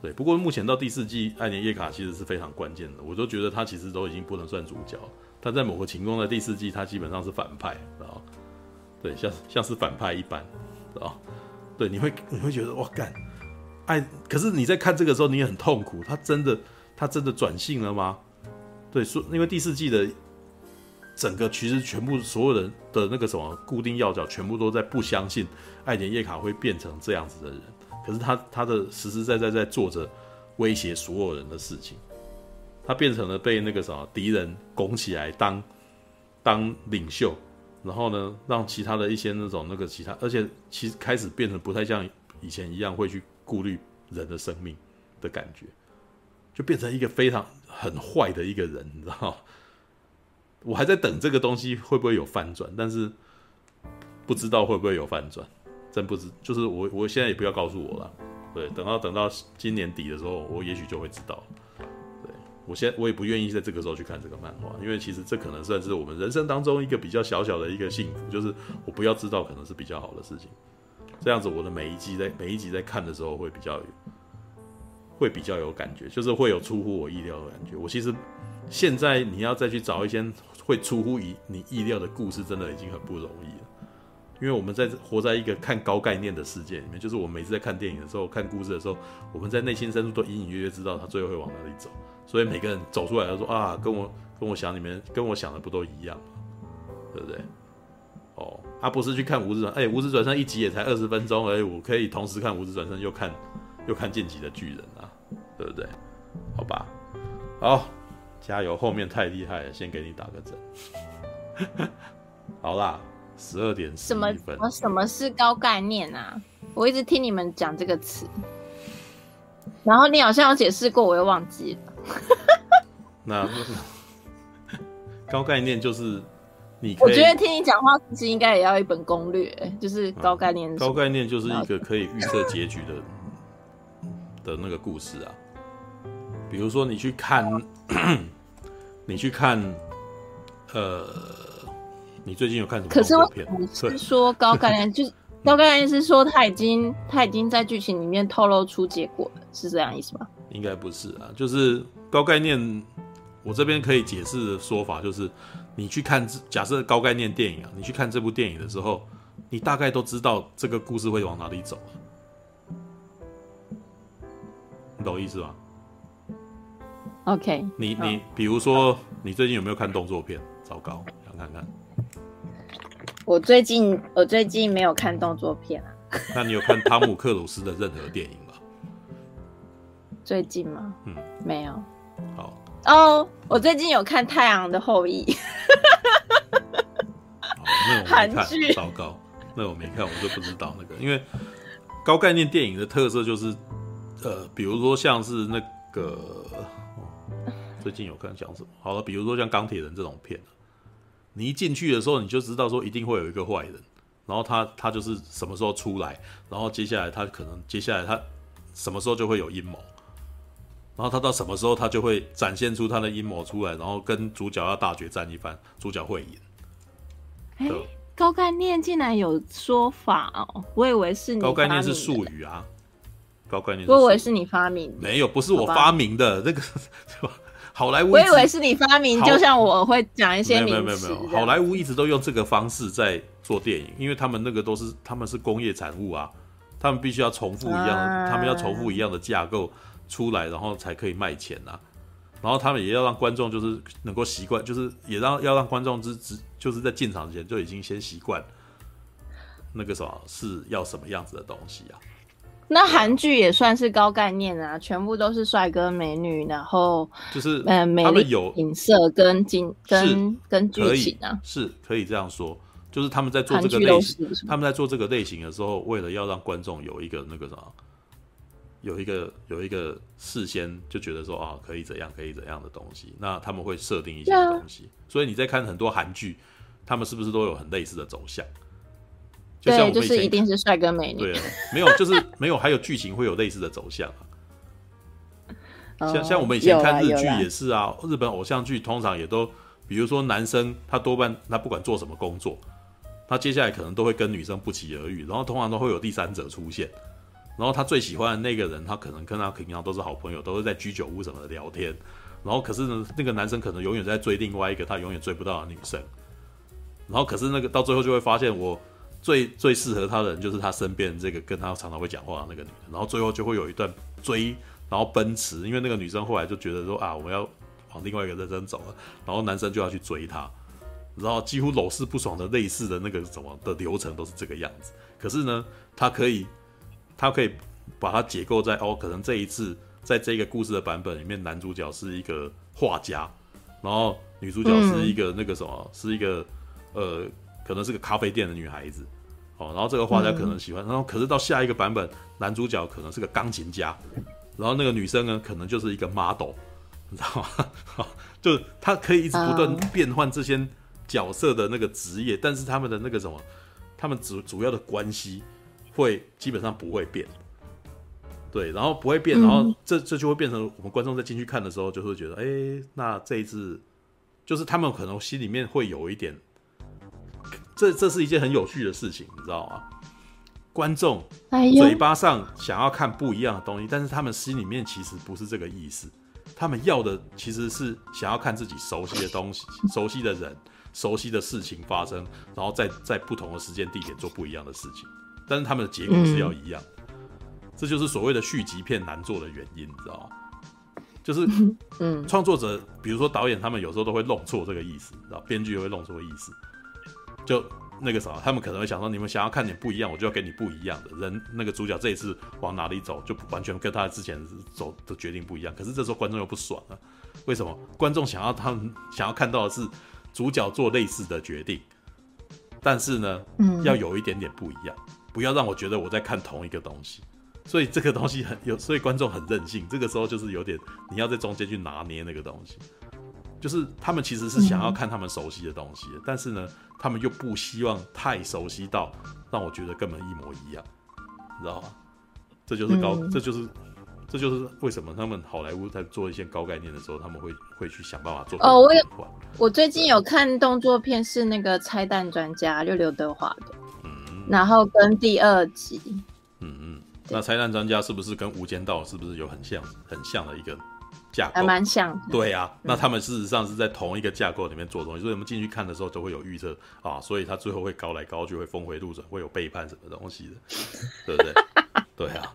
对，不过目前到第四季，艾莲叶卡其实是非常关键的，我都觉得他其实都已经不能算主角。他在某个情况，在第四季，他基本上是反派，啊，对，像像是反派一般，啊，对，你会你会觉得哇干，爱，可是你在看这个时候，你也很痛苦，他真的他真的转性了吗？对，说因为第四季的整个其实全部所有人的那个什么固定要角，全部都在不相信爱莲叶卡会变成这样子的人。可是他他的实实在在在做着威胁所有人的事情。他变成了被那个什么敌人拱起来当当领袖，然后呢，让其他的一些那种那个其他，而且其实开始变成不太像以前一样会去顾虑人的生命的感觉，就变成一个非常。很坏的一个人，你知道？我还在等这个东西会不会有翻转，但是不知道会不会有翻转，真不知。就是我，我现在也不要告诉我了。对，等到等到今年底的时候，我也许就会知道。对，我现我也不愿意在这个时候去看这个漫画，因为其实这可能算是我们人生当中一个比较小小的一个幸福，就是我不要知道可能是比较好的事情。这样子，我的每一集在每一集在看的时候会比较有。会比较有感觉，就是会有出乎我意料的感觉。我其实现在你要再去找一些会出乎意你意料的故事，真的已经很不容易了。因为我们在活在一个看高概念的世界里面，就是我每次在看电影的时候、看故事的时候，我们在内心深处都隐隐约约知道他最后会往哪里走。所以每个人走出来都说啊，跟我跟我想里面跟我想的不都一样？对不对？哦，他、啊、不是去看无职转，哎，无职转生一集也才二十分钟而已，我可以同时看无职转生又看。又看晋级的巨人啊，对不对？好吧，好，加油！后面太厉害了，先给你打个针。好啦，十二点十一分。什么？什么是高概念啊？我一直听你们讲这个词，然后你好像有解释过，我又忘记了。那高概念就是你，我觉得听你讲话其实应该也要一本攻略，就是高概念、嗯。高概念就是一个可以预测结局的的那个故事啊。比如说，你去看，你去看，呃，你最近有看什么？可是，是说高概念，就是高概念是说他已经他已经在剧情里面透露出结果了，是这样意思吗？应该不是啊，就是高概念。我这边可以解释的说法就是，你去看，假设高概念电影啊，你去看这部电影的时候，你大概都知道这个故事会往哪里走，你懂我意思吗？OK，你你比如说，你最近有没有看动作片？糟糕，想看看。我最近我最近没有看动作片啊。那你有看汤姆克鲁斯的任何电影吗？最近吗？嗯，没有。好。哦，oh, 我最近有看《太阳的后裔》哦，那我没看，剧糟糕，那我没看，我就不知道那个。因为高概念电影的特色就是，呃，比如说像是那个，哦、最近有看讲什么？好了，比如说像钢铁人这种片，你一进去的时候你就知道说一定会有一个坏人，然后他他就是什么时候出来，然后接下来他可能接下来他什么时候就会有阴谋。然后他到什么时候，他就会展现出他的阴谋出来，然后跟主角要大决战一番，主角会赢。哎，高概念竟然有说法哦，我以为是你高概念是术语啊，高概念，我以为是你发明的，没有，不是我发明的，那个 好莱坞，我以为是你发明，就像我会讲一些名词，没有没有没有，好莱坞一直都用这个方式在做电影，因为他们那个都是他们是工业产物啊，他们必须要重复一样，啊、他们要重复一样的架构。出来，然后才可以卖钱呐、啊，然后他们也要让观众就是能够习惯，就是也让要让观众之之就是在进场之前就已经先习惯那个什么是要什么样子的东西啊。那韩剧也算是高概念啊，全部都是帅哥美女，然后就是呃美丽景色跟景跟跟剧情啊，是可以这样说，就是他们在做这个类型，他们在做这个类型的时候，为了要让观众有一个那个什么。有一个有一个事先就觉得说啊，可以怎样可以怎样的东西，那他们会设定一些东西，啊、所以你在看很多韩剧，他们是不是都有很类似的走向？就像我们以前对，就是一定是帅哥美女。对，没有，就是没有，还有剧情会有类似的走向啊。哦、像像我们以前看日剧也是啊，日本偶像剧通常也都，比如说男生他多半他不管做什么工作，他接下来可能都会跟女生不期而遇，然后通常都会有第三者出现。然后他最喜欢的那个人，他可能跟他平常都是好朋友，都是在居酒屋什么的聊天。然后可是呢，那个男生可能永远在追另外一个他永远追不到的女生。然后可是那个到最后就会发现，我最最适合他的人就是他身边这个跟他常常会讲话的那个女人。然后最后就会有一段追，然后奔驰，因为那个女生后来就觉得说啊，我们要往另外一个人生走了。然后男生就要去追她，然后几乎屡试不爽的类似的那个什么的流程都是这个样子。可是呢，他可以。他可以把它解构在哦，可能这一次在这个故事的版本里面，男主角是一个画家，然后女主角是一个那个什么，嗯、是一个呃，可能是个咖啡店的女孩子，哦，然后这个画家可能喜欢，嗯、然后可是到下一个版本，男主角可能是个钢琴家，然后那个女生呢，可能就是一个 model，你知道吗？哦、就他可以一直不断变换这些角色的那个职业，嗯、但是他们的那个什么，他们主主要的关系。会基本上不会变，对，然后不会变，然后这这就会变成我们观众在进去看的时候，就会觉得，哎，那这一次就是他们可能心里面会有一点，这这是一件很有趣的事情，你知道吗？观众嘴巴上想要看不一样的东西，但是他们心里面其实不是这个意思，他们要的其实是想要看自己熟悉的东西、熟悉的人、熟悉的事情发生，然后在在不同的时间地点做不一样的事情。但是他们的结果是要一样，嗯、这就是所谓的续集片难做的原因，你知道吗？就是，嗯，创作者，比如说导演，他们有时候都会弄错这个意思，然后编剧也会弄错意思，就那个啥，他们可能会想说，你们想要看点不一样，我就要给你不一样的人。那个主角这一次往哪里走，就完全跟他之前走的决定不一样。可是这时候观众又不爽了，为什么？观众想要他们想要看到的是主角做类似的决定。但是呢，嗯，要有一点点不一样，不要让我觉得我在看同一个东西。所以这个东西很有，所以观众很任性。这个时候就是有点，你要在中间去拿捏那个东西。就是他们其实是想要看他们熟悉的东西，嗯、但是呢，他们又不希望太熟悉到让我觉得根本一模一样，你知道吗？这就是高，嗯、这就是这就是为什么他们好莱坞在做一些高概念的时候，他们会会去想办法做。哦，我有，我最近有看动作片，是那个拆弹专家，就刘德华的，嗯，然后跟第二集，嗯嗯，那拆弹专家是不是跟无间道是不是有很像很像的一个？架构还蛮像，对啊，那他们事实上是在同一个架构里面做东西，所以我们进去看的时候都会有预测啊，所以他最后会高来高去，会峰回路转，会有背叛什么东西的，对不对？对啊。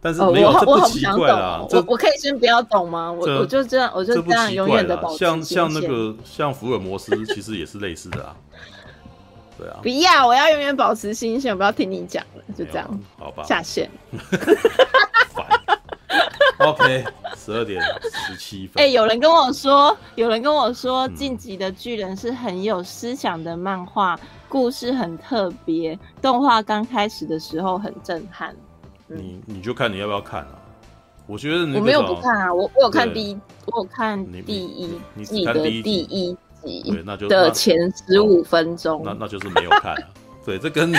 但是没有，这不奇怪啦。我我可以先不要懂吗？我我就这样，我就这样永远的保持。像像那个像福尔摩斯，其实也是类似的啊。对啊。不要，我要永远保持新鲜，我不要听你讲了，就这样。好吧。下线。OK，十二点十七分。哎、欸，有人跟我说，有人跟我说，《晋级的巨人》是很有思想的漫画，嗯、故事很特别，动画刚开始的时候很震撼。嗯、你你就看你要不要看啊？我觉得我没有不看啊，我我有看第一，我有看第一季的第一集，对，那就的前十五分钟，那那就是没有看啊。对，这跟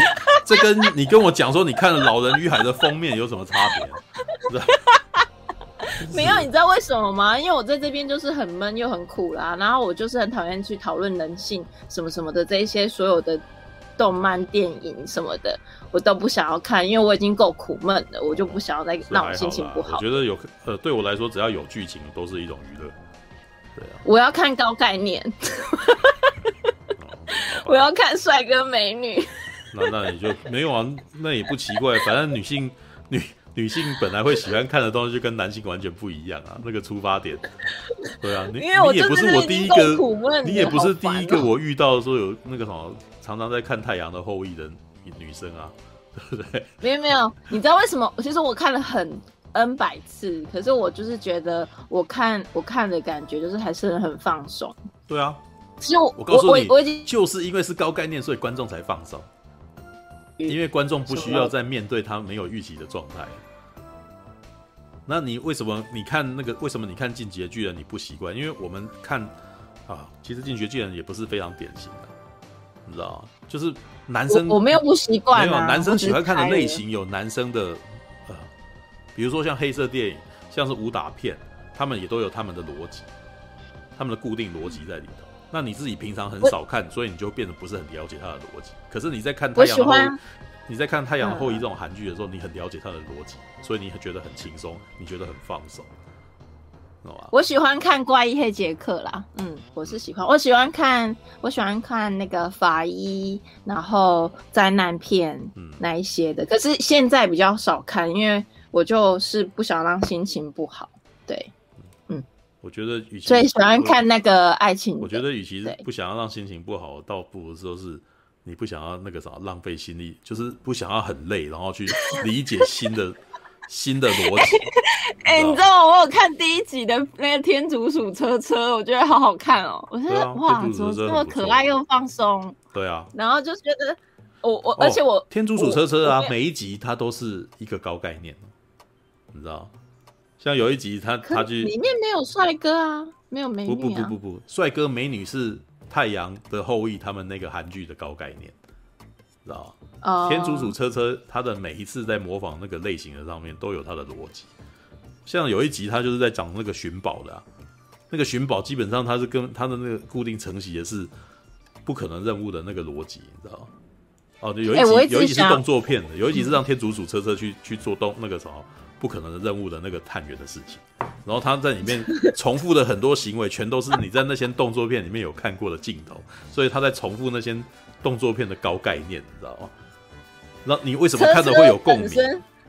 这跟你跟我讲说你看了《老人与海》的封面有什么差别？没有，你知道为什么吗？因为我在这边就是很闷又很苦啦，然后我就是很讨厌去讨论人性什么什么的这一些所有的动漫电影什么的，我都不想要看，因为我已经够苦闷了，我就不想要再让我心情不好。我觉得有呃，对我来说，只要有剧情都是一种娱乐。对啊，我要看高概念，我要看帅哥美女。那那你就没有啊？那也不奇怪，反正女性女。女性本来会喜欢看的东西就跟男性完全不一样啊，那个出发点，对啊，你你也不是我第一个，你也不是第一个我遇到说有那个什么常常在看《太阳的后裔》的女生啊，对不对？没有没有，你知道为什么？其实我看了很 N 百次，可是我就是觉得我看我看的感觉就是还是很放松。对啊，其实我我告诉你，我已经就是因为是高概念，所以观众才放松。因为观众不需要再面对他没有预期的状态，那你为什么你看那个？为什么你看《进击的巨人》你不习惯？因为我们看啊，其实《进击的巨人》也不是非常典型的，你知道？就是男生我，我没有不习惯，没有男生喜欢看的类型有男生的呃，比如说像黑色电影，像是武打片，他们也都有他们的逻辑，他们的固定逻辑在里头。那你自己平常很少看，所以你就变得不是很了解他的逻辑。可是你在看太阳后裔，你在看太阳后裔这种韩剧的时候，你很了解他的逻辑，所以你会觉得很轻松，你觉得很放松？我喜欢看怪医黑杰克啦，嗯，我是喜欢，我喜欢看，我喜欢看那个法医，然后灾难片，嗯，那一些的。可是现在比较少看，因为我就是不想让心情不好，对。嗯我觉得，与其最喜欢看那个爱情，我觉得，与其是不想要让心情不好，倒不如说是你不想要那个啥浪费心力，就是不想要很累，然后去理解新的 新的逻辑。哎、欸，你知道吗？我有看第一集的那个天竺鼠车车，我觉得好好看哦。我觉得、啊、哇，怎么这么可爱又放松？对啊。然后就觉得我我，而且我、哦、天竺鼠车车啊，每一集它都是一个高概念，你知道。像有一集他，他他去里面没有帅哥啊，没有美女啊。不不不不不，帅哥美女是《太阳的后裔》他们那个韩剧的高概念，知道吗？Uh、天竺鼠车车，他的每一次在模仿那个类型的上面都有他的逻辑。像有一集，他就是在讲那个寻宝的、啊，那个寻宝基本上他是跟他的那个固定承袭的是不可能任务的那个逻辑，你知道吗？哦，有一集、有一集是动作片的，有一集是让天竺鼠车车去去做动那个什么。不可能的任务的那个探员的事情，然后他在里面 重复的很多行为，全都是你在那些动作片里面有看过的镜头，所以他在重复那些动作片的高概念，你知道吗？那你为什么看着会有共鸣？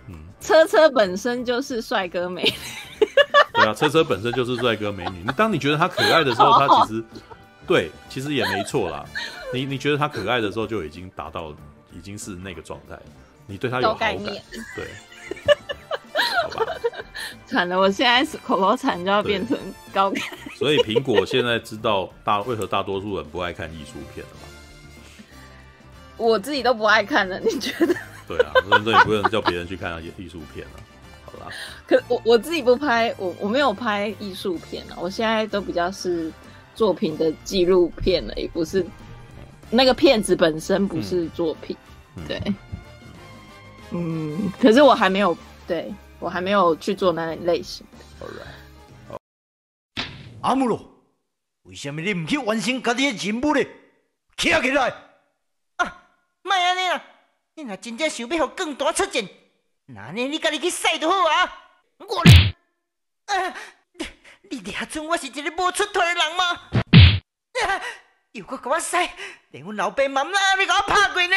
嗯，车车本身就是帅哥美女，对啊，车车本身就是帅哥美女。你当你觉得他可爱的时候，他其实 对，其实也没错啦。你你觉得他可爱的时候，就已经达到已经是那个状态，你对他有好感，对。惨了，我现在是口头禅就要变成高感。所以苹果现在知道大为何大多数人不爱看艺术片了吗？我自己都不爱看了，你觉得？对啊，所以也不能叫别人去看那些艺术片了。好啦，可我我自己不拍，我我没有拍艺术片啊，我现在都比较是作品的纪录片了，也不是那个片子本身不是作品，嗯、对，嗯，可是我还没有，对我还没有去做那类型的。Alright. Oh. 阿姆罗，为什么你唔去完成家己的任务呢？起来！啊，莫安尼啦，你若真正想要互更大出战，那呢你家己去使就好啊。我，啊，你你俩准我是一个无出头的人吗？啊，又搁甲我使，连阮老爸妈妈你甲我拍过呢。